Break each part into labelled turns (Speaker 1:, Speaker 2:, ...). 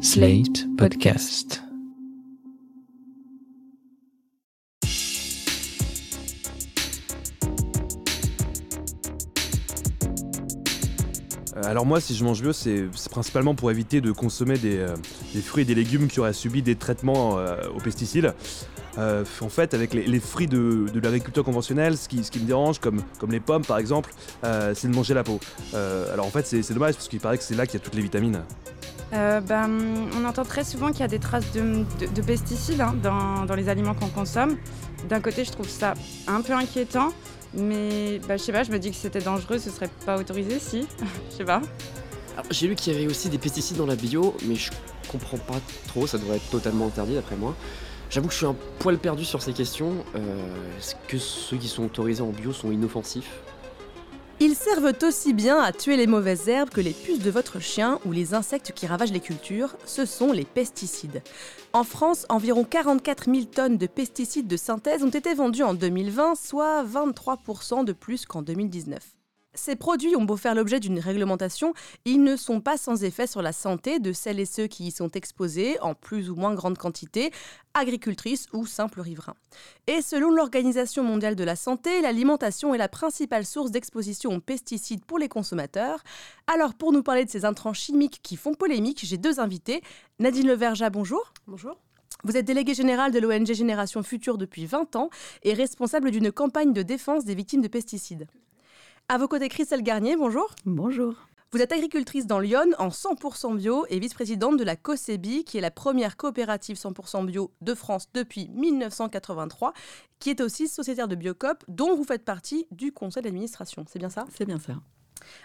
Speaker 1: Slate Podcast.
Speaker 2: Euh, Alors moi, si je mange bio, c'est principalement pour éviter de consommer des, euh, des fruits et des légumes qui auraient subi des traitements euh, aux pesticides. En fait, avec les, fruits de, l'agriculture conventionnelle, ce qui, ce qui me dérange, comme, comme les pommes par exemple, c'est de manger la peau. Alors en fait, c'est dommage parce qu'il paraît que c'est là qu'il y a toutes les vitamines.
Speaker 3: Euh, ben, on entend très souvent qu'il y a des traces de, de- de pesticides hein, dans, les aliments qu'on consomme. D'un côté, je trouve ça un peu inquiétant, mais bah, je sais pas, je me dis que c'était dangereux, ce serait pas autorisé, si. Je sais pas.
Speaker 4: J'ai lu qu'il y avait aussi des pesticides dans la bio, mais je comprends pas trop, ça devrait être totalement interdit d'après moi. J'avoue que je suis un poil perdu sur ces questions. Euh, Est-ce que ceux qui sont autorisés en bio sont inoffensifs?
Speaker 5: Ils servent aussi bien à tuer les mauvaises herbes que les puces de votre chien ou les insectes qui ravagent les cultures, ce sont les pesticides. En France, environ 44 000 tonnes de pesticides de synthèse ont été vendues en 2020, soit 23% de plus qu'en 2019. Ces produits ont beau faire l'objet d'une réglementation, ils ne sont pas sans effet sur la santé de celles et ceux qui y sont exposés en plus ou moins grande quantité, agricultrices ou simples riverains. Et selon l'Organisation mondiale de la santé, l'alimentation est la principale source d'exposition aux pesticides pour les consommateurs. Alors pour nous parler de ces intrants chimiques qui font polémique, j'ai deux invités. Nadine Leverja, bonjour. Bonjour. Vous êtes déléguée générale de l'ONG Génération Future depuis 20 ans et responsable d'une campagne de défense des victimes de pesticides. À vos côtés, Christelle Garnier, bonjour.
Speaker 6: Bonjour.
Speaker 5: Vous êtes agricultrice dans Lyon en 100% bio et vice-présidente de la COSEBI, qui est la première coopérative 100% bio de France depuis 1983, qui est aussi sociétaire de Biocop, dont vous faites partie du conseil d'administration. C'est bien ça?
Speaker 6: C'est bien ça.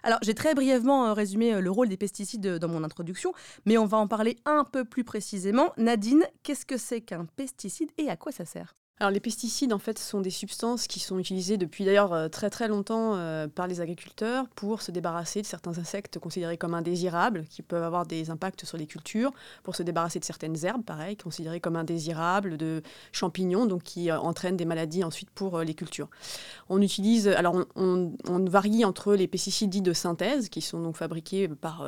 Speaker 5: Alors, j'ai très brièvement euh, résumé euh, le rôle des pesticides euh, dans mon introduction, mais on va en parler un peu plus précisément. Nadine, qu'est-ce que c'est qu'un pesticide et à quoi ça sert?
Speaker 6: Alors les pesticides en fait sont des substances qui sont utilisées depuis d'ailleurs euh, très très longtemps euh, par les agriculteurs pour se débarrasser de certains insectes considérés comme indésirables qui peuvent avoir des impacts sur les cultures, pour se débarrasser de certaines herbes pareil considérées comme indésirables, de champignons donc qui euh, entraînent des maladies ensuite pour les cultures. On utilise alors on, varie entre les pesticides dits de synthèse qui sont donc fabriqués par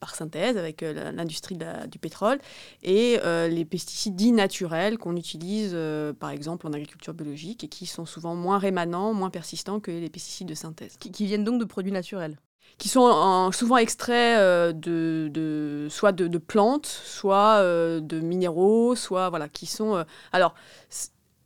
Speaker 6: par synthèse avec l'industrie du pétrole et les pesticides dits naturels qu'on utilise par exemple en agriculture biologique et qui sont souvent moins rémanents, moins persistants que les pesticides de synthèse,
Speaker 5: qui, qui viennent donc de produits naturels.
Speaker 6: qui sont en- souvent extraits euh, de, de- soit de, de plantes, soit euh, de minéraux, soit voilà, qui sont. euh, alors,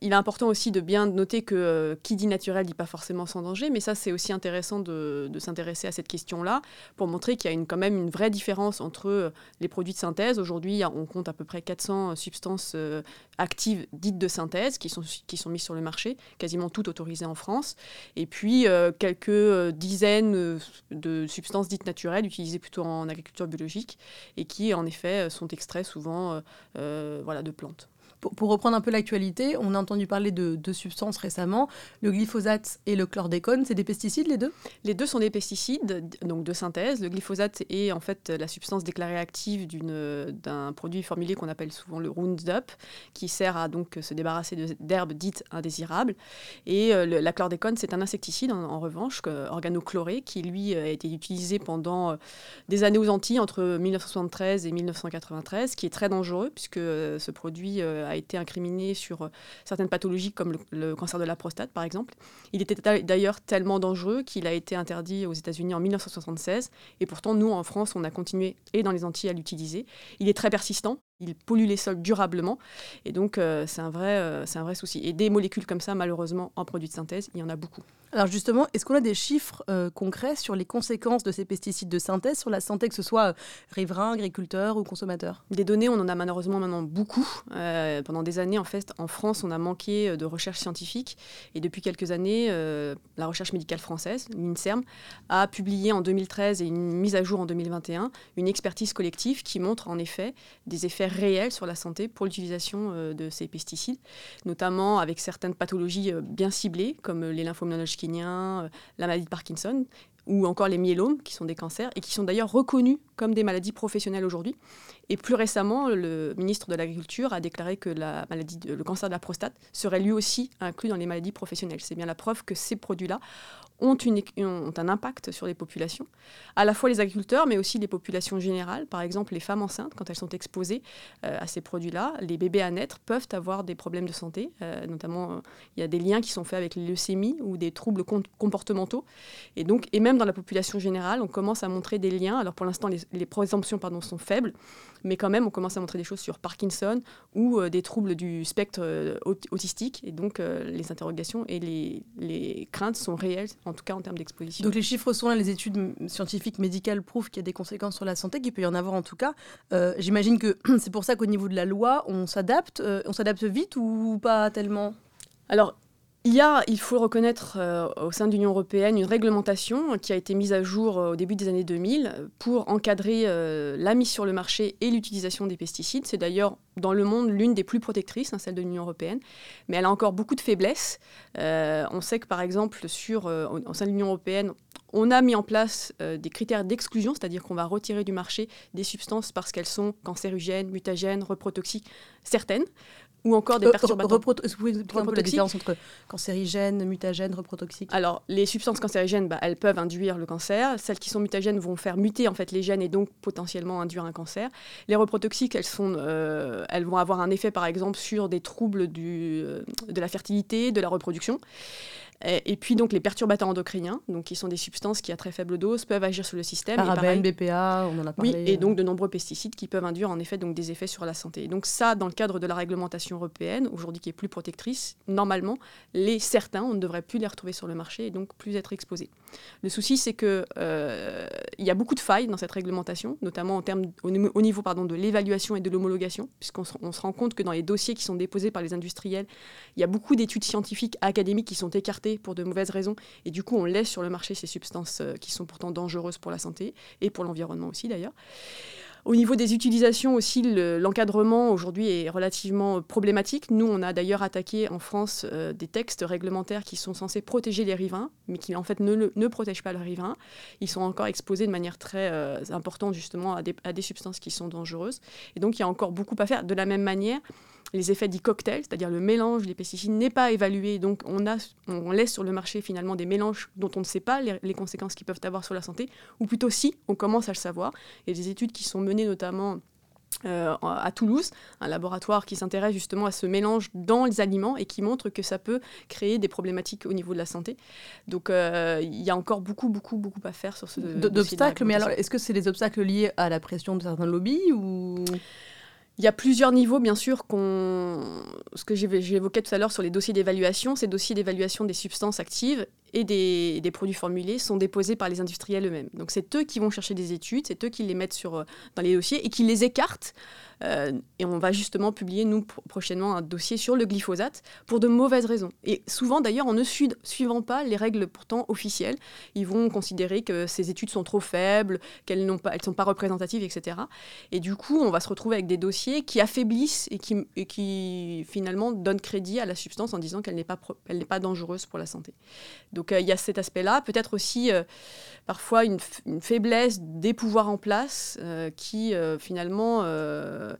Speaker 6: il est important aussi de bien noter que euh, qui dit naturel dit pas forcément sans danger, mais ça c'est aussi intéressant de, s'intéresser à cette question-là pour montrer qu'il y a une, quand même une vraie différence entre euh, les produits de synthèse. Aujourd'hui, on compte à peu près 400 substances euh, actives dites de synthèse qui sont, qui sont mises sur le marché, quasiment toutes autorisées en France, et puis quelques dizaines de substances dites naturelles utilisées plutôt en agriculture biologique et qui en effet sont extraits souvent voilà, de plantes.
Speaker 5: Pour, reprendre un peu l'actualité, on a entendu parler de deux substances récemment, le glyphosate et le chlordécone. C'est des pesticides les deux?
Speaker 6: Les deux sont des pesticides, donc de synthèse. Le glyphosate est en fait la substance déclarée active d'un produit formulé qu'on appelle souvent le Roundup, qui sert à donc se débarrasser d'herbes dites indésirables. Et euh, la chlordécone, c'est un insecticide en, revanche, organochloré, qui lui a été utilisé pendant euh, des années aux Antilles, entre 1973 et 1993, qui est très dangereux puisque euh, ce produit a été incriminé sur euh, certaines pathologies comme le, cancer de la prostate, par exemple. Il était ta- d'ailleurs tellement dangereux qu'il a été interdit aux États-Unis en 1976. Et pourtant, nous, en France, on a continué, et dans les Antilles, à l'utiliser. Il est très persistant. Il pollue les sols durablement. Et donc, euh, c'est un, vrai, euh, c'est un vrai souci. Et des molécules comme ça, malheureusement, en produits de synthèse, il y en a beaucoup.
Speaker 5: Alors justement, est-ce qu'on a des chiffres euh, concrets sur les conséquences de ces pesticides de synthèse sur la santé, que ce soit euh, riverain, agriculteur ou consommateur
Speaker 6: Des données, on en a malheureusement maintenant beaucoup. Euh, pendant des années, en fait, en France, on a manqué de recherche scientifique. Et depuis quelques années, euh, la recherche médicale française, l'INSERM, a publié en 2013 et une mise à jour en 2021 une expertise collective qui montre en effet des effets réels sur la santé pour l'utilisation euh, de ces pesticides, notamment avec certaines pathologies euh, bien ciblées, comme les lymphomes non-Hodgkiniens, euh, la maladie de Parkinson, ou encore les myélomes, qui sont des cancers, et qui sont d'ailleurs reconnus comme des maladies professionnelles aujourd'hui. Et plus récemment, le ministre de l'Agriculture a déclaré que le cancer de la prostate serait lui aussi inclus dans les maladies professionnelles. C'est bien la preuve que ces produits-là ont, un impact sur les populations, à la fois les agriculteurs, mais aussi les populations générales. Par exemple, les femmes enceintes, quand elles sont exposées euh, à ces produits-là, les bébés à naître peuvent avoir des problèmes de santé. Euh, notamment, euh, il y a des liens qui sont faits avec les leucémies ou des troubles comportementaux. Et donc, et même dans la population générale, on commence à montrer des liens. Alors pour l'instant, les, les présomptions pardon, sont faibles, mais quand même, on commence à montrer des choses sur Parkinson ou des troubles du spectre autistique. Et donc, les interrogations et les craintes sont réelles en tout cas en termes d'exposition.
Speaker 5: Donc les chiffres sont là, les études scientifiques, médicales prouvent qu'il y a des conséquences sur la santé, qu'il peut y en avoir en tout cas. Euh, j'imagine que c'est pour ça qu'au niveau de la loi, on s'adapte, euh, on s'adapte vite ou pas tellement?
Speaker 6: Alors, il y a, il faut reconnaître, euh, au sein de l'Union européenne, une réglementation qui a été mise à jour euh, au début des années 2000 pour encadrer euh, la mise sur le marché et l'utilisation des pesticides. C'est d'ailleurs dans le monde l'une des plus protectrices, hein, celle de l'Union européenne, mais elle a encore beaucoup de faiblesses. on sait que par exemple, sur, au sein de l'Union européenne, on a mis en place des critères d'exclusion, c'est-à-dire qu'on va retirer du marché des substances parce qu'elles sont cancérigènes, mutagènes, reprotoxiques, certaines ou encore des euh, perturbateurs.
Speaker 5: La différence entre cancérigènes, mutagènes, reprotoxiques
Speaker 6: Alors, les substances cancérigènes, bah, elles peuvent induire le cancer. Celles qui sont mutagènes vont faire muter en fait les gènes et donc potentiellement induire un cancer. Les reprotoxiques, elles, sont, euh, elles vont avoir un effet par exemple sur des troubles du, euh, de la fertilité, de la reproduction. Et, puis donc les perturbateurs endocriniens, donc qui sont des substances qui à très faible dose peuvent agir sur le système.
Speaker 5: Parabènes, BPA, on en a parlé.
Speaker 6: Oui, et donc de nombreux pesticides qui peuvent induire en effet donc des effets sur la santé. donc ça, dans le cadre de la réglementation européenne, aujourd'hui qui est plus protectrice, normalement, les certains, on ne devrait plus les retrouver sur le marché et donc plus être exposés. Le souci, c'est que euh, il y a beaucoup de failles dans cette réglementation, notamment en termes, au, niveau pardon, de l'évaluation et de l'homologation, puisqu'on se, se rend compte que dans les dossiers qui sont déposés par les industriels, il y a beaucoup d'études scientifiques académiques qui sont écartées pour de mauvaises raisons. Et du coup, on laisse sur le marché ces substances euh, qui sont pourtant dangereuses pour la santé et pour l'environnement aussi d'ailleurs. Au niveau des utilisations aussi, l'encadrement aujourd'hui est relativement problématique. Nous, on a d'ailleurs attaqué en France euh, des textes réglementaires qui sont censés protéger les riverains, mais qui en fait ne, ne protègent pas le riverain. Ils sont encore exposés de manière très euh, importante justement à des, à des substances qui sont dangereuses. Et donc, il y a encore beaucoup à faire. De la même manière, les effets dits cocktail, c'est-à-dire le mélange des pesticides, n'est pas évalué. Donc on, a, on laisse sur le marché finalement des mélanges dont on ne sait pas les, conséquences qu'ils peuvent avoir sur la santé, ou plutôt si, on commence à le savoir. Il y a des études qui sont menées notamment euh, à Toulouse, un laboratoire qui s'intéresse justement à ce mélange dans les aliments et qui montre que ça peut créer des problématiques au niveau de la santé. Donc euh, il y a encore beaucoup, beaucoup, beaucoup à faire sur ce
Speaker 5: d'obstacles. Mais alors, est-ce que c'est des obstacles liés à la pression de certains lobbies ou
Speaker 6: il y a plusieurs niveaux, bien sûr, qu'on... ce que j'évoquais tout à l'heure sur les dossiers d'évaluation. Ces dossiers d'évaluation des substances actives et des, produits formulés sont déposés par les industriels eux-mêmes. Donc c'est eux qui vont chercher des études, c'est eux qui les mettent sur, euh, dans les dossiers et qui les écartent euh, et on va justement publier, nous, prochainement, un dossier sur le glyphosate pour de mauvaises raisons. Et souvent, d'ailleurs, en ne suivant pas les règles pourtant officielles, ils vont considérer que ces études sont trop faibles, qu'elles ne sont pas représentatives, etc. Et du coup, on va se retrouver avec des dossiers qui affaiblissent et qui, et qui finalement donnent crédit à la substance en disant qu'elle n'est pas, pas dangereuse pour la santé. Euh, il y a cet aspect-là. Peut-être aussi euh, parfois une, faiblesse des pouvoirs en place qui finalement euh,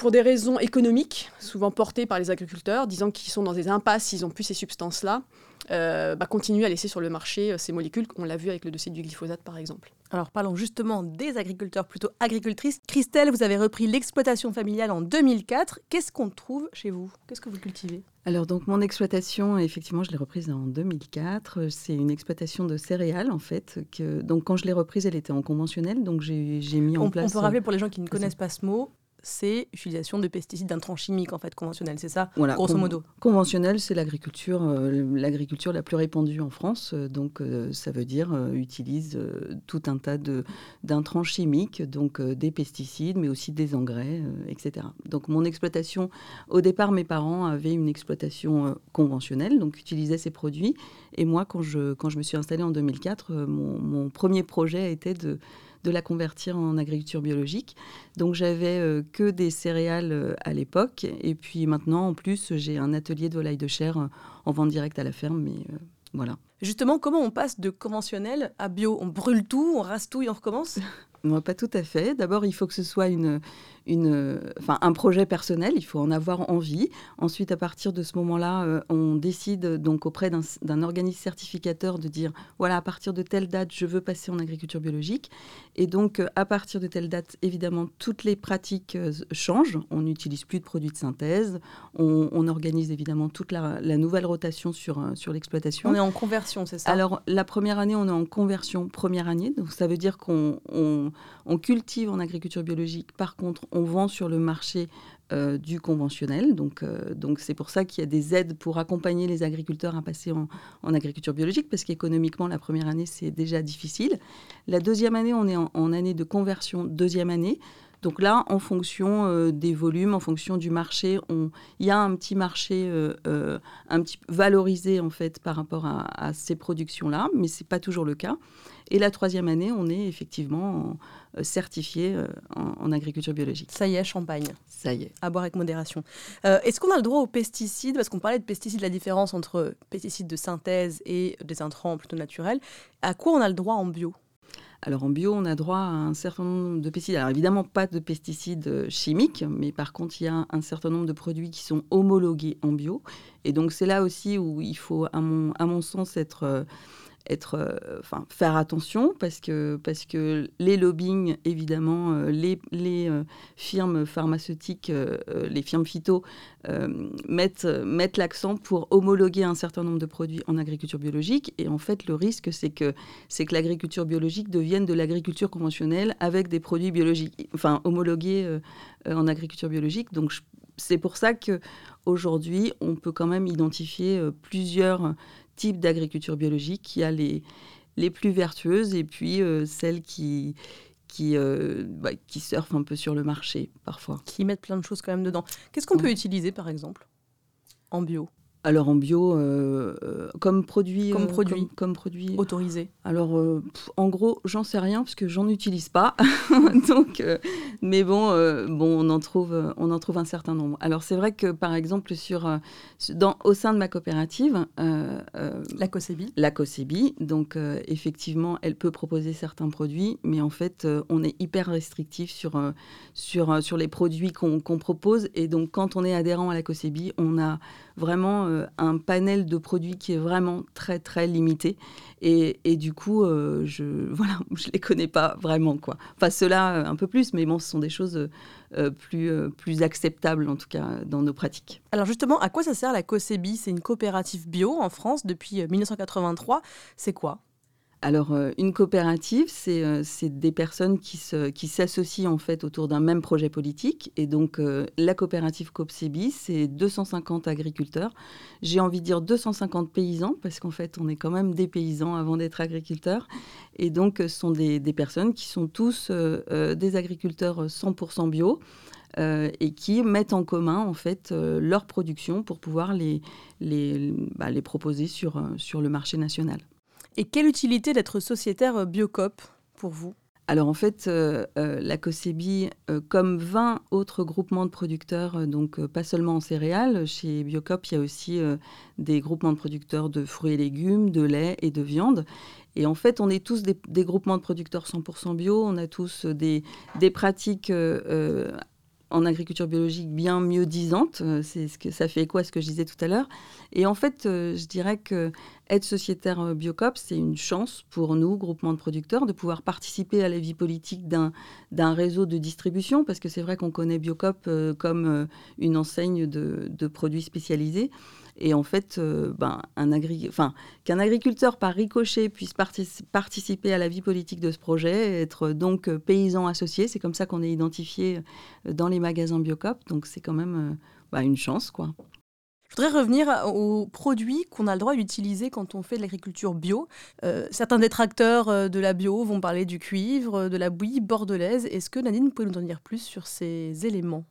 Speaker 6: pour des raisons économiques, souvent portées par les agriculteurs, disant qu'ils sont dans des impasses s'ils n'ont plus ces substances-là, euh, bah, continuer à laisser sur le marché euh, ces molécules, on l'a vu avec le dossier du glyphosate par exemple.
Speaker 5: Alors parlons justement des agriculteurs, plutôt agricultrices. Christelle, vous avez repris l'exploitation familiale en 2004. Qu'est-ce qu'on trouve chez vous? Qu'est-ce que vous cultivez?
Speaker 7: Alors donc mon exploitation, effectivement, je l'ai reprise en 2004. C'est une exploitation de céréales en fait. Que, donc quand je l'ai reprise, elle était en conventionnel, donc j'ai mis en place.
Speaker 5: On peut rappeler pour les gens qui ne connaissent pas ce mot, c'est l'utilisation de pesticides d'intrants chimiques en fait conventionnels, c'est ça voilà, grosso modo.
Speaker 7: Conventionnel, c'est l'agriculture euh, l'agriculture la plus répandue en France, euh, donc euh, ça veut dire utilise tout un tas de d'intrants chimiques, donc des pesticides, mais aussi des engrais, etc. Donc mon exploitation, au départ, mes parents avaient une exploitation conventionnelle, donc utilisaient ces produits, et moi quand je quand je me suis installée en 2004, mon, mon premier projet était de de la convertir en agriculture biologique. Donc j'avais euh, que des céréales euh, à l'époque. Et puis maintenant, en plus, j'ai un atelier de volaille de chair euh, en vente directe à la ferme. Mais Voilà.
Speaker 5: Justement, comment on passe de conventionnel à bio? On brûle tout, on rase tout et on recommence?
Speaker 7: Non, pas tout à fait. D'abord, il faut que ce soit une, une, enfin, un projet personnel, il faut en avoir envie. Ensuite, à partir de ce moment-là, euh, on décide donc auprès d'un organisme certificateur de dire, voilà, à partir de telle date, je veux passer en agriculture biologique. Et donc, euh, à partir de telle date, évidemment, toutes les pratiques euh, changent. On n'utilise plus de produits de synthèse. On, organise évidemment toute la, nouvelle rotation sur, sur l'exploitation.
Speaker 5: On est en conversion, c'est ça?
Speaker 7: Alors, la première année, on est en conversion première année. Donc, ça veut dire qu'on on cultive en agriculture biologique. Par contre, on vend sur le marché euh, du conventionnel. Donc, euh, donc c'est pour ça qu'il y a des aides pour accompagner les agriculteurs à passer en, agriculture biologique, parce qu'économiquement, la première année, c'est déjà difficile. La deuxième année, on est en, année de conversion, deuxième année. Donc là, en fonction euh, des volumes, en fonction du marché, il y a un petit marché un petit valorisé en fait par rapport à, à ces productions-là, mais c'est pas toujours le cas. Et la troisième année, on est effectivement euh, certifié euh, en, agriculture biologique.
Speaker 5: Ça y est, champagne.
Speaker 7: Ça y est.
Speaker 5: À boire avec modération. Euh, est-ce qu'on a le droit aux pesticides? Parce qu'on parlait de pesticides, la différence entre pesticides de synthèse et des intrants plutôt naturels. À quoi on a le droit en bio?
Speaker 7: Alors en bio, on a droit à un certain nombre de pesticides. Alors évidemment, pas de pesticides chimiques, mais par contre, il y a un certain nombre de produits qui sont homologués en bio. Et donc c'est là aussi où il faut, à mon, à mon sens, être être, euh, faire attention parce que, parce que les lobbying, évidemment, euh, les, les euh, firmes pharmaceutiques, les firmes phyto mettent, mettent l'accent pour homologuer un certain nombre de produits en agriculture biologique. Et en fait, le risque, c'est que, c'est que l'agriculture biologique devienne de l'agriculture conventionnelle avec des produits biologiques, enfin, homologués en agriculture biologique. Donc, c'est pour ça que aujourd'hui, on peut quand même identifier plusieurs type d'agriculture biologique. qui a les, les plus vertueuses et puis euh, celles qui, qui, euh, bah, qui surfent un peu sur le marché parfois.
Speaker 5: Qui mettent plein de choses quand même dedans. Qu'est-ce qu'on peut utiliser par exemple en bio?
Speaker 7: Alors en bio, euh, euh, comme produit,
Speaker 5: comme produit,
Speaker 7: comme, produit
Speaker 5: autorisé.
Speaker 7: Alors en gros, j'en sais rien parce que j'en utilise pas. Donc, mais bon, bon, on en trouve, on en trouve un certain nombre. Alors c'est vrai que par exemple sur, dans, au sein de ma coopérative,
Speaker 5: la COSEBI,
Speaker 7: la COSEBI, donc effectivement, elle peut proposer certains produits, mais en fait, on est hyper restrictif sur sur sur les produits qu'on propose. Et donc quand on est adhérent à la COSEBI, on a vraiment euh, un panel de produits qui est vraiment très très limité. Et, et du coup, euh, je voilà, je les connais pas vraiment quoi. Enfin, cela euh, un peu plus, mais bon, ce sont des choses plus plus acceptables en tout cas dans nos pratiques.
Speaker 5: Alors justement, à quoi ça sert la COSEBI? C'est une coopérative bio en France depuis 1983. C'est quoi?
Speaker 7: Alors, euh, une coopérative, euh, c'est des personnes qui s'associent en fait autour d'un même projet politique. Et donc, euh, la coopérative COPCEBI, c'est 250 agriculteurs. J'ai envie de dire 250 paysans, parce qu'en fait, on est quand même des paysans avant d'être agriculteurs. Et donc, ce sont des, personnes qui sont tous des agriculteurs 100% bio. et qui mettent en commun en fait leur production pour pouvoir les, bah, proposer sur le marché national.
Speaker 5: Et quelle utilité d'être sociétaire euh, Biocop pour vous?
Speaker 7: Alors en fait, euh, euh, la COSEBI, comme 20 autres groupements de producteurs, donc pas seulement en céréales, chez Biocop, il y a aussi des groupements de producteurs de fruits et légumes, de lait et de viande. Et en fait, on est tous des, groupements de producteurs 100% bio, on a tous des, pratiques en agriculture biologique bien mieux disantes. C'est ce que ça fait écho à ce que je disais tout à l'heure. Et en fait, je dirais que être sociétaire euh, Biocop, c'est une chance pour nous, groupement de producteurs, de pouvoir participer à la vie politique d'un réseau de distribution, parce que c'est vrai qu'on connaît Biocop euh, comme euh, une enseigne de, produits spécialisés. Et en fait, ben, qu'un agriculteur par ricochet puisse participer à la vie politique de ce projet, être donc paysan associé, c'est comme ça qu'on est identifié dans les magasins Biocop. Donc c'est quand même bah, une chance, quoi.
Speaker 5: Je voudrais revenir aux produits qu'on a le droit d'utiliser quand on fait de l'agriculture bio. Euh, certains détracteurs euh, de la bio vont parler du cuivre, de la bouillie bordelaise. Est-ce que Nadine, vous nous en dire plus sur ces éléments?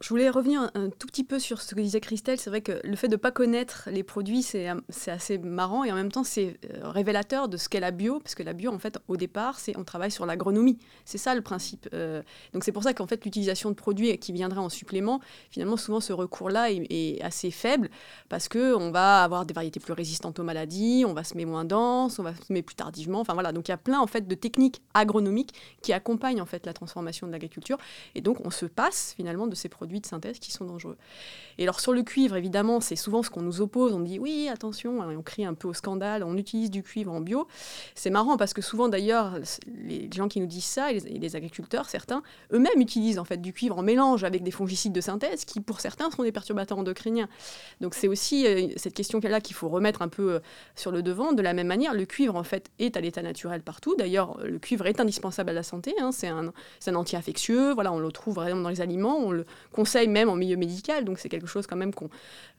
Speaker 6: Je voulais revenir un, tout petit peu sur ce que disait Christelle. C'est vrai que le fait de ne pas connaître les produits, c'est assez marrant et en même temps, c'est euh, révélateur de ce qu'est la bio, parce que la bio, en fait, au départ, c'est on travaille sur l'agronomie. C'est ça le principe. Euh. donc c'est pour ça qu'en fait, l'utilisation de produits qui viendraient en supplément, finalement, souvent ce recours-là est, assez faible, parce qu'on va avoir des variétés plus résistantes aux maladies, on va semer moins dense, on va semer plus tardivement. Enfin voilà, donc il y a plein en fait de techniques agronomiques qui accompagnent en fait la transformation de l'agriculture, et donc on se passe finalement de ces produits de synthèse qui sont dangereux. Et alors sur le cuivre, évidemment, c'est souvent ce qu'on nous oppose. On dit oui, attention, hein, on crie un peu au scandale, on utilise du cuivre en bio. C'est marrant parce que souvent d'ailleurs, les gens qui nous disent ça, et les, agriculteurs, certains, eux-mêmes utilisent en fait du cuivre en mélange avec des fongicides de synthèse qui, pour certains, sont des perturbateurs endocriniens. Donc c'est aussi euh, cette question-là qu'il faut remettre un peu euh, sur le devant. De la même manière, le cuivre en fait est à l'état naturel partout. D'ailleurs, le cuivre est indispensable à la santé. Hein. C'est un, un anti-infectieux. Voilà, on le trouve vraiment dans les aliments. Conseille même en milieu médical, donc c'est quelque chose quand même qu'on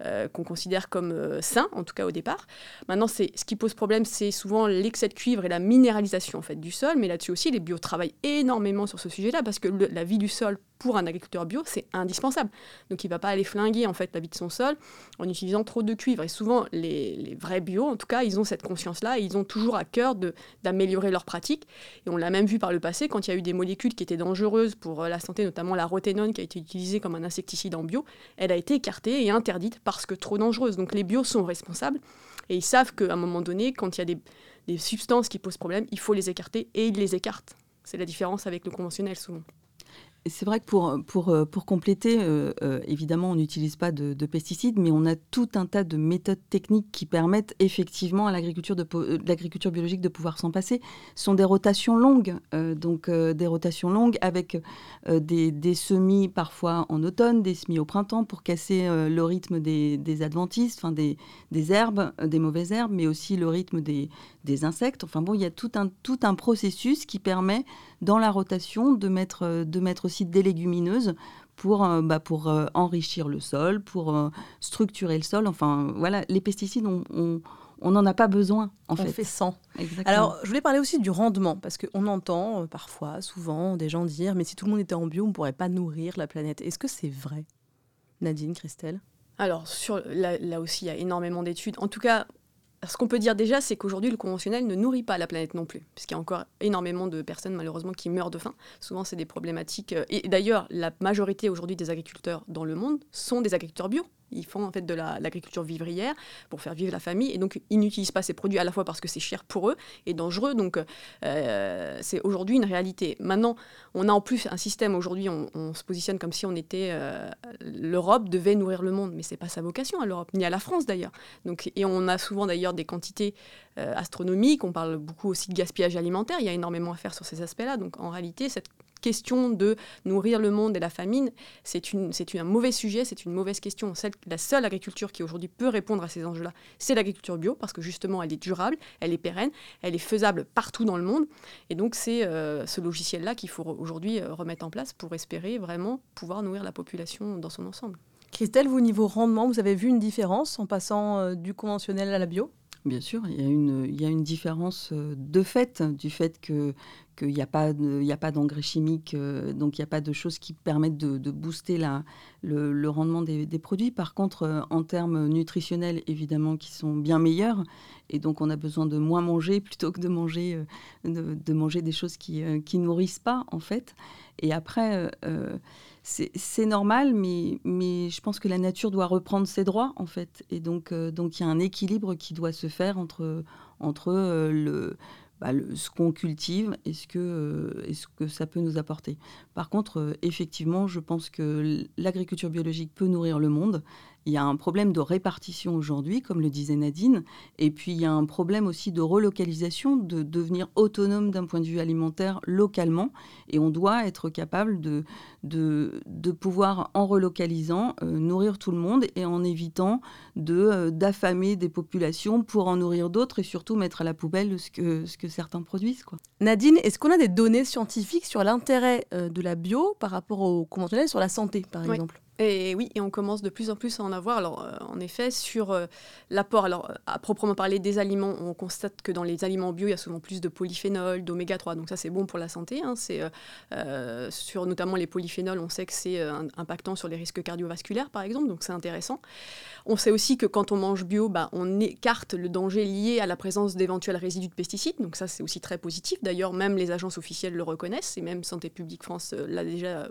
Speaker 6: euh, considère comme euh, sain, en tout cas au départ. Maintenant, ce qui pose problème, c'est souvent l'excès de cuivre et la minéralisation en fait du sol, mais là-dessus aussi, les bio travaillent énormément sur ce sujet-là, parce que la vie du sol pour un agriculteur bio, c'est indispensable. Donc il ne va pas aller flinguer en fait la vie de son sol en utilisant trop de cuivre. Et souvent, les, vrais bio, en tout cas, ils ont cette conscience-là ils ont toujours à cœur d'améliorer leurs pratiques. Et on l'a même vu par le passé quand il y a eu des molécules qui étaient dangereuses pour euh, la santé, notamment la roténone qui a été utilisée comme un insecticide en bio, elle a été écartée et interdite parce que trop dangereuse. Donc les bios sont responsables et ils savent qu'à un moment donné, quand il y a des substances qui posent problème, il faut les écarter et ils les écartent. C'est la différence avec le conventionnel souvent.
Speaker 7: C'est vrai que pour, pour, euh, compléter, euh, euh, évidemment, on n'utilise pas de, pesticides, mais on a tout un tas de méthodes techniques qui permettent effectivement à l'agriculture de, biologique de pouvoir s'en passer. Ce sont des rotations longues, donc des rotations longues avec des, des, semis parfois en automne, des semis au printemps pour casser le rythme des, des adventistes, enfin des, des herbes, des mauvaises herbes, mais aussi le rythme des, des insectes. Enfin bon, il y a tout un, tout un processus qui permet dans la rotation de mettre, de mettre aussi des légumineuses pour, euh, bah, pour euh, enrichir le sol, pour euh, structurer le sol. Enfin voilà, les pesticides, on, on n'en a pas besoin, en
Speaker 5: on
Speaker 7: fait.
Speaker 5: fait sans. Alors, je voulais parler aussi du rendement, parce qu'on entend parfois, souvent, des gens dire Mais si tout le monde était en bio, on ne pourrait pas nourrir la planète. Est-ce que c'est vrai? Nadine, Christelle?
Speaker 6: Alors, sur, là, là, aussi, il y a énormément d'études. En tout cas, ce qu'on peut dire déjà, c'est qu'aujourd'hui, le conventionnel ne nourrit pas la planète non plus, puisqu'il y a encore énormément de personnes, malheureusement, qui meurent de faim. Souvent, c'est des problématiques. Euh, et d'ailleurs, la majorité aujourd'hui des agriculteurs dans le monde sont des agriculteurs bio. Ils font en fait de l'agriculture vivrière pour faire vivre la famille et donc ils n'utilisent pas ces produits à la fois parce que c'est cher pour eux et dangereux. Donc euh, c'est aujourd'hui une réalité. Maintenant, on a en plus un système aujourd'hui, on, se positionne comme si on était euh, l'Europe devait nourrir le monde, mais c'est pas sa vocation à l'Europe ni à la France d'ailleurs. Et on a souvent d'ailleurs des quantités euh, astronomiques. On parle beaucoup aussi de gaspillage alimentaire. Il y a énormément à faire sur ces aspects-là. Donc en réalité, cette question de nourrir le monde et la famine, c'est un mauvais sujet, c'est une mauvaise question. la seule agriculture qui aujourd'hui peut répondre à ces enjeux-là, c'est l'agriculture bio, parce que justement, elle est durable, elle est pérenne, elle est faisable partout dans le monde. Et donc, c'est euh, ce logiciel-là qu'il faut aujourd'hui euh, remettre en place pour espérer vraiment pouvoir nourrir la population dans son ensemble.
Speaker 5: Christelle, vous, niveau rendement, vous avez vu une différence en passant euh, du conventionnel à la bio?
Speaker 7: Bien sûr, il y, a une, il y a une différence de fait, du fait que qu'il n'y a pas, pas d'engrais chimiques, euh, donc il n'y a pas de choses qui permettent de, booster la, le, rendement des, produits. Par contre, euh, en termes nutritionnels, évidemment, qui sont bien meilleurs, et donc on a besoin de moins manger plutôt que de manger, euh, de, manger des choses qui ne nourrissent pas, en fait. Et après, c'est normal, mais, mais je pense que la nature doit reprendre ses droits, en fait. Et donc, donc il y a un équilibre qui doit se faire entre, entre le bah, ce qu'on cultive et ce, que, euh, ce que ça peut nous apporter. Par contre, euh, effectivement, je pense que l'agriculture biologique peut nourrir le monde il y a un problème de répartition aujourd'hui, comme le disait Nadine, et puis il y a un problème aussi de relocalisation, de devenir autonome d'un point de vue alimentaire localement, et on doit être capable de, de, de pouvoir, en relocalisant, euh, nourrir tout le monde et en évitant de, euh, d'affamer des populations pour en nourrir d'autres et surtout mettre à la poubelle ce que, ce que certains produisent. Quoi.
Speaker 5: Nadine, est-ce qu'on a des données scientifiques sur l'intérêt euh, de la bio par rapport au conventionnel sur la santé, par exemple?
Speaker 6: Et oui, et on commence de plus en plus à en avoir. Alors, euh, en effet, sur euh, l'apport, alors à proprement parler des aliments, on constate que dans les aliments bio, il y a souvent plus de polyphénol, d'oméga 3. Donc ça, c'est bon pour la santé. Hein. c'est sur notamment les polyphénols, on sait que c'est impactant sur les risques cardiovasculaires, par exemple. Donc c'est intéressant. On sait aussi que quand on mange bio, bah, on écarte le danger lié à la présence d'éventuels résidus de pesticides. Donc ça, c'est aussi très positif. D'ailleurs, même les agences officielles le reconnaissent, et même Santé publique France l'a déjà,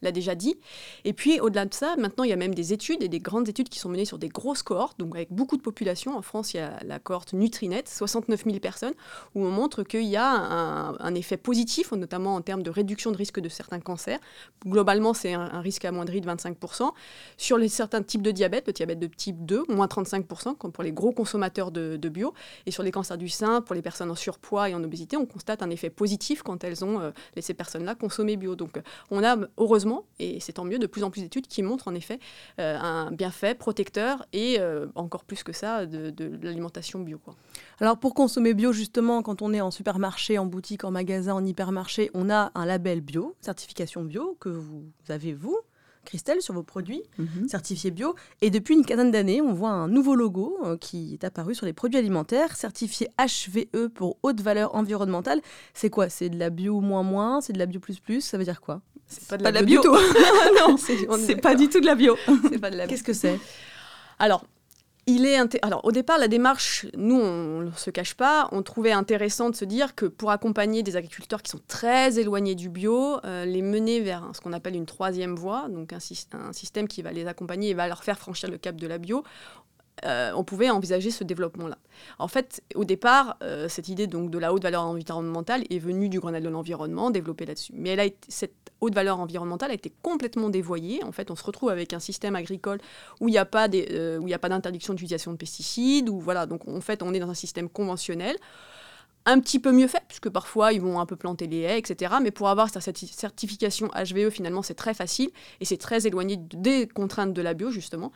Speaker 6: l'a déjà dit. Et puis, au-delà ça, maintenant, il y a même des études et des grandes études qui sont menées sur des grosses cohortes, donc avec beaucoup de population. En France, il y a la cohorte Nutrinet, 69 000 personnes, où on montre qu'il y a un, effet positif, notamment en termes de réduction de risque de certains cancers. Globalement, c'est un, risque amoindri de 25%. Sur les, certains types de diabète, le diabète de type 2, moins 35%, comme pour les gros consommateurs de, bio. Et sur les cancers du sein, pour les personnes en surpoids et en obésité, on constate un effet positif quand elles ont, euh, ces personnes-là, consommé bio. Donc, on a, heureusement, et c'est tant mieux, de plus en plus d'études qui montrent en effet euh, un bienfait protecteur et euh, encore plus que ça de, l'alimentation bio. Quoi.
Speaker 5: Alors pour consommer bio, justement, quand on est en supermarché, en boutique, en magasin, en hypermarché, on a un label bio, certification bio, que vous avez vous. Christelle, sur vos produits mhm. certifiés bio. Et depuis une quinzaine d'années, on voit un nouveau logo euh, qui est apparu sur les produits alimentaires, certifié HVE pour haute valeur environnementale. C'est quoi? C'est de la bio moins moins? C'est de la bio plus plus? Ça veut dire quoi?
Speaker 6: C'est pas de la, bio. non,
Speaker 5: c'est pas du tout de la bio.
Speaker 6: Qu'est-ce que c'est? Alors, il est Alors, au départ, la démarche, nous, on ne se cache pas, on trouvait intéressant de se dire que pour accompagner des agriculteurs qui sont très éloignés du bio, euh, les mener vers ce qu'on appelle une troisième voie, donc un, un, système qui va les accompagner et va leur faire franchir le cap de la bio, euh, on pouvait envisager ce développement-là. En fait, au départ, euh, cette idée donc de la haute valeur environnementale est venue du Grenelle de l'environnement, développée là-dessus. Mais cette haute valeur environnementale a été complètement dévoyée. En fait, on se retrouve avec un système agricole où il n'y a pas euh, d'interdiction d'utilisation de pesticides, où voilà, donc en fait, on est dans un système conventionnel un petit peu mieux fait, puisque parfois ils vont un peu planter les haies, etc. Mais pour avoir cette certification HVE, finalement, c'est très facile et c'est très éloigné des contraintes de la bio, justement.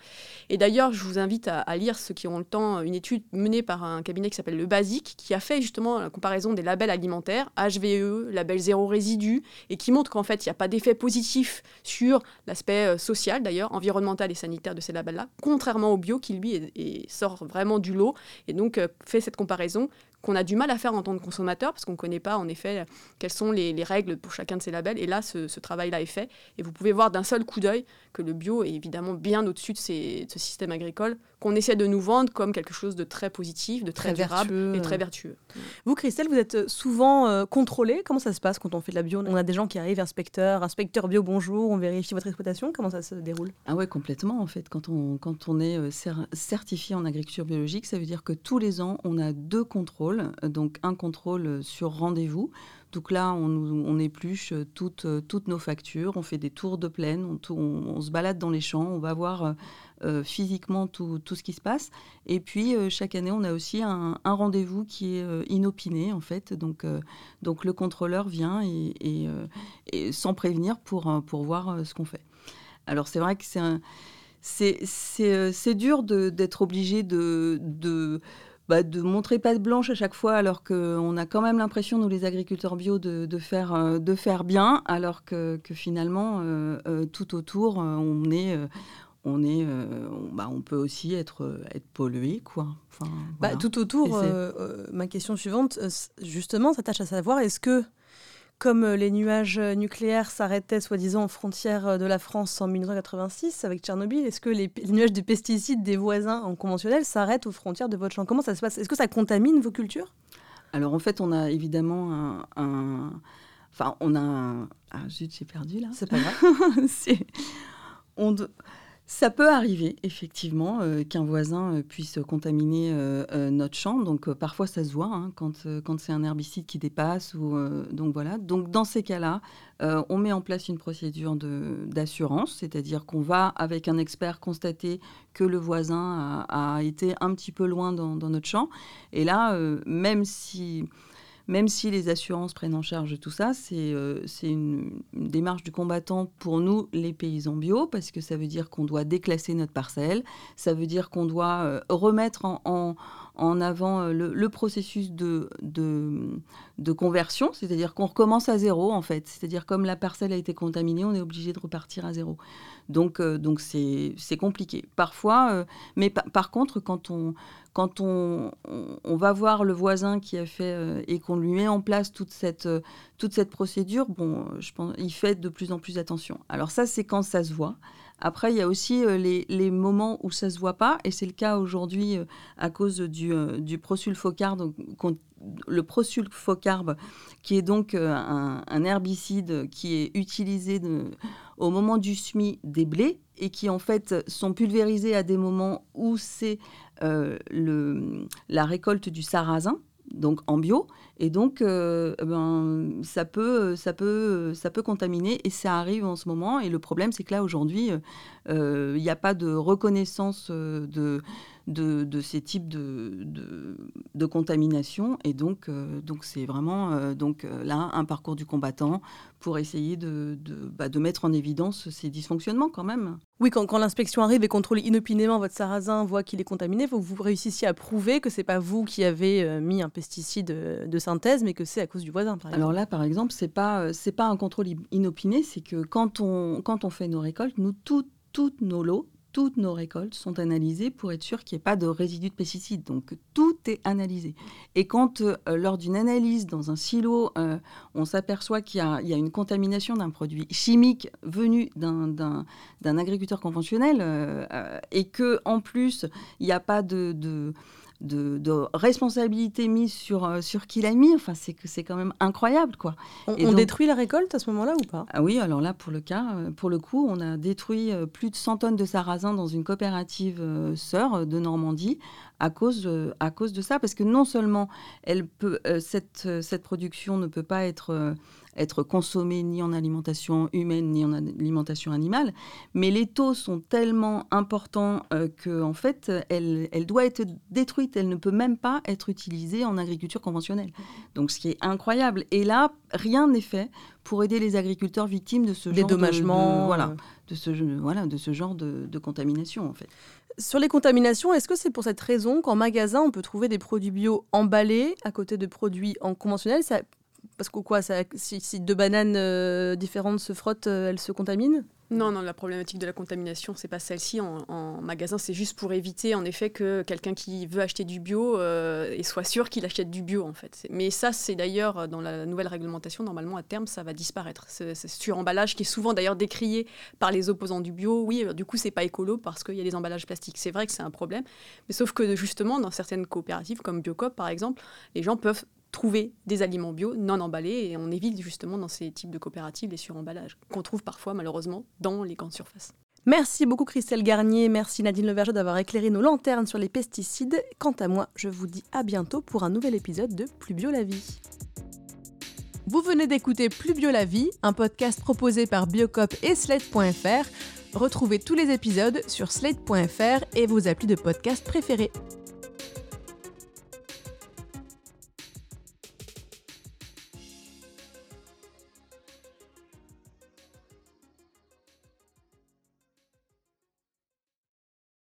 Speaker 6: Et d'ailleurs, je vous invite à, lire, ceux qui ont le temps, une étude menée par un cabinet qui s'appelle Le Basique, qui a fait justement la comparaison des labels alimentaires, HVE, label zéro résidu, et qui montre qu'en fait, il n'y a pas d'effet positif sur l'aspect euh, social, d'ailleurs, environnemental et sanitaire de ces labels-là, contrairement au bio qui, lui, sort vraiment du lot, et donc euh, fait cette comparaison qu'on a du mal à faire en tant que consommateur parce qu'on ne connaît pas en effet quelles sont les, règles pour chacun de ces labels. Et là, ce, travail-là est fait. Et vous pouvez voir d'un seul coup d'œil que le bio est évidemment bien au-dessus de, ce système agricole qu'on essaie de nous vendre comme quelque chose de très positif, de très, durable et très vertueux.
Speaker 5: Vous, Christelle, vous êtes souvent euh, contrôlée. Comment ça se passe quand on fait de la bio? On a des gens qui arrivent, inspecteur, inspecteur bio, bonjour, on vérifie votre exploitation. Comment ça se déroule?
Speaker 7: Ah ouais, complètement en fait. Quand on, quand on est euh, certifié en agriculture biologique, ça veut dire que tous les ans, on a deux contrôles. Donc un contrôle sur rendez-vous donc là, on, on épluche toutes, toutes, nos factures, on fait des tours de plaine, on, on, se balade dans les champs, on va voir euh, euh, physiquement tout, tout, ce qui se passe. Et puis, euh, chaque année, on a aussi un, rendez-vous qui est inopiné, en fait. Donc, donc le contrôleur vient et, sans prévenir pour, pour voir ce qu'on fait. Alors, c'est vrai que c'est c'est dur d'être obligé de, de bah, de montrer pas de blanche à chaque fois, alors qu'on a quand même l'impression, nous les agriculteurs bio, de, faire, euh, de faire bien, alors que, finalement, euh, euh, tout autour, on est... on, est, bah, on peut aussi être, être pollué, quoi.
Speaker 5: Enfin, bah, tout autour, ma question suivante, justement, s'attache à savoir, est-ce que comme euh, les nuages euh, nucléaires s'arrêtaient soi-disant aux frontières euh, de la France en 1986 avec Tchernobyl, est-ce que les, nuages de pesticides des voisins en conventionnel s'arrêtent aux frontières de votre champ? Comment ça se passe? Est-ce que ça contamine vos cultures?
Speaker 7: Alors en fait, on a évidemment un... Enfin, on a un... Ah zut, j'ai perdu là.
Speaker 5: C'est pas grave.
Speaker 7: on... Ça peut arriver, effectivement, euh, qu'un voisin euh, puisse contaminer euh, notre champ. Donc, parfois, ça se voit hein, quand, quand c'est un herbicide qui dépasse. Ou, donc, voilà. Donc, dans ces cas-là, on met en place une procédure d'assurance, c'est-à-dire qu'on va, avec un expert, constater que le voisin a, été un petit peu loin dans, dans notre champ. Et là, même si même si les assurances prennent en charge tout ça, c'est euh, une, démarche du combattant pour nous, les paysans bio, parce que ça veut dire qu'on doit déclasser notre parcelle, ça veut dire qu'on doit euh, remettre en, en avant le, processus de, de, conversion, c'est-à-dire qu'on recommence à zéro en fait. C'est-à-dire comme la parcelle a été contaminée, on est obligé de repartir à zéro. Donc donc c'est compliqué. Parfois, mais par contre, quand on quand on, on, va voir le voisin qui a fait euh, et qu'on lui met en place toute cette, euh, toute cette procédure, bon, je pense, il fait de plus en plus attention. Alors ça, c'est quand ça se voit. Après, il y a aussi euh, les, moments où ça se voit pas, et c'est le cas aujourd'hui à cause du, du prosulfocarbe, le qui est donc un, herbicide qui est utilisé au moment du semis des blés et qui en fait sont pulvérisés à des moments où c'est euh, la récolte du sarrasin, donc en bio, et donc euh, ben, ça, peut, ça, peut, ça peut contaminer, et ça arrive en ce moment. Et le problème, c'est que là, aujourd'hui, euh, il n'y a pas de reconnaissance de, de, ces types de, de, contamination. Et donc, euh, donc c'est vraiment euh, donc, euh, là un parcours du combattant pour essayer de, bah, de, mettre en évidence ces dysfonctionnements quand même.
Speaker 5: Oui, quand, quand l'inspection arrive et contrôle inopinément votre sarrasin, voit qu'il est contaminé, faut que vous réussissiez à prouver que c'est pas vous qui avez mis un pesticide de synthèse, mais que c'est à cause du voisin. Par
Speaker 7: Alors là, par exemple, c'est pas c'est pas un contrôle inopiné, c'est que quand on quand on fait nos récoltes, nous toutes nos lots toutes nos récoltes sont analysées pour être sûr qu'il n'y ait pas de résidus de pesticides. Donc tout est analysé. Et quand, euh, lors d'une analyse dans un silo, euh, on s'aperçoit qu'il y, a une contamination d'un produit chimique venu d'un agriculteur conventionnel euh, et que en plus il n'y a pas de de, responsabilité mise sur, euh, sur qui l'a mis. Enfin, c'est que c'est quand même incroyable, quoi.
Speaker 5: On, détruit la récolte à ce moment-là ou pas?
Speaker 7: Ah Oui, alors là, pour le cas, euh, pour le coup, on a détruit euh, plus de 100 tonnes de sarrasin dans une coopérative sœur de Normandie à cause, à cause de ça, parce que non seulement elle peut, cette, cette production ne peut pas être être consommée ni en alimentation humaine ni en alimentation animale. Mais les taux sont tellement importants euh, qu'en fait, elle, elle doit être détruite. Elle ne peut même pas être utilisée en agriculture conventionnelle. Donc, ce qui est incroyable. Et là, rien n'est fait pour aider les agriculteurs victimes de ce genre
Speaker 5: de,
Speaker 7: voilà, de ce, voilà, de ce genre de, de contamination, en fait.
Speaker 5: Sur les contaminations, est-ce que c'est pour cette raison qu'en magasin, on peut trouver des produits bio emballés à côté de produits en conventionnel ça parce que quoi, si, deux bananes euh, différentes se frottent, euh, elles se contaminent
Speaker 6: non, non, la problématique de la contamination, c'est pas celle-ci. En, magasin, c'est juste pour éviter, en effet, que quelqu'un qui veut acheter du bio euh, et soit sûr qu'il achète du bio, en fait. Mais ça, c'est d'ailleurs dans la nouvelle réglementation, normalement, à terme, ça va disparaître. C'est sur-emballage qui est souvent d'ailleurs décrié par les opposants du bio. Oui, du coup, c'est pas écolo parce qu'il y a des emballages plastiques. C'est vrai que c'est un problème, mais sauf que justement, dans certaines coopératives, comme Biocop par exemple, les gens peuvent trouver des aliments bio non emballés et on évite justement dans ces types de coopératives les suremballages qu'on trouve parfois malheureusement dans les grandes surfaces.
Speaker 5: Merci beaucoup Christelle Garnier, merci Nadine Leverger d'avoir éclairé nos lanternes sur les pesticides. Quant à moi, je vous dis à bientôt pour un nouvel épisode de Plus Bio la vie. Vous venez d'écouter Plus Bio la vie, un podcast proposé par Biocop et Slate.fr. Retrouvez tous les épisodes sur slate.fr et vos applis de podcast préférés.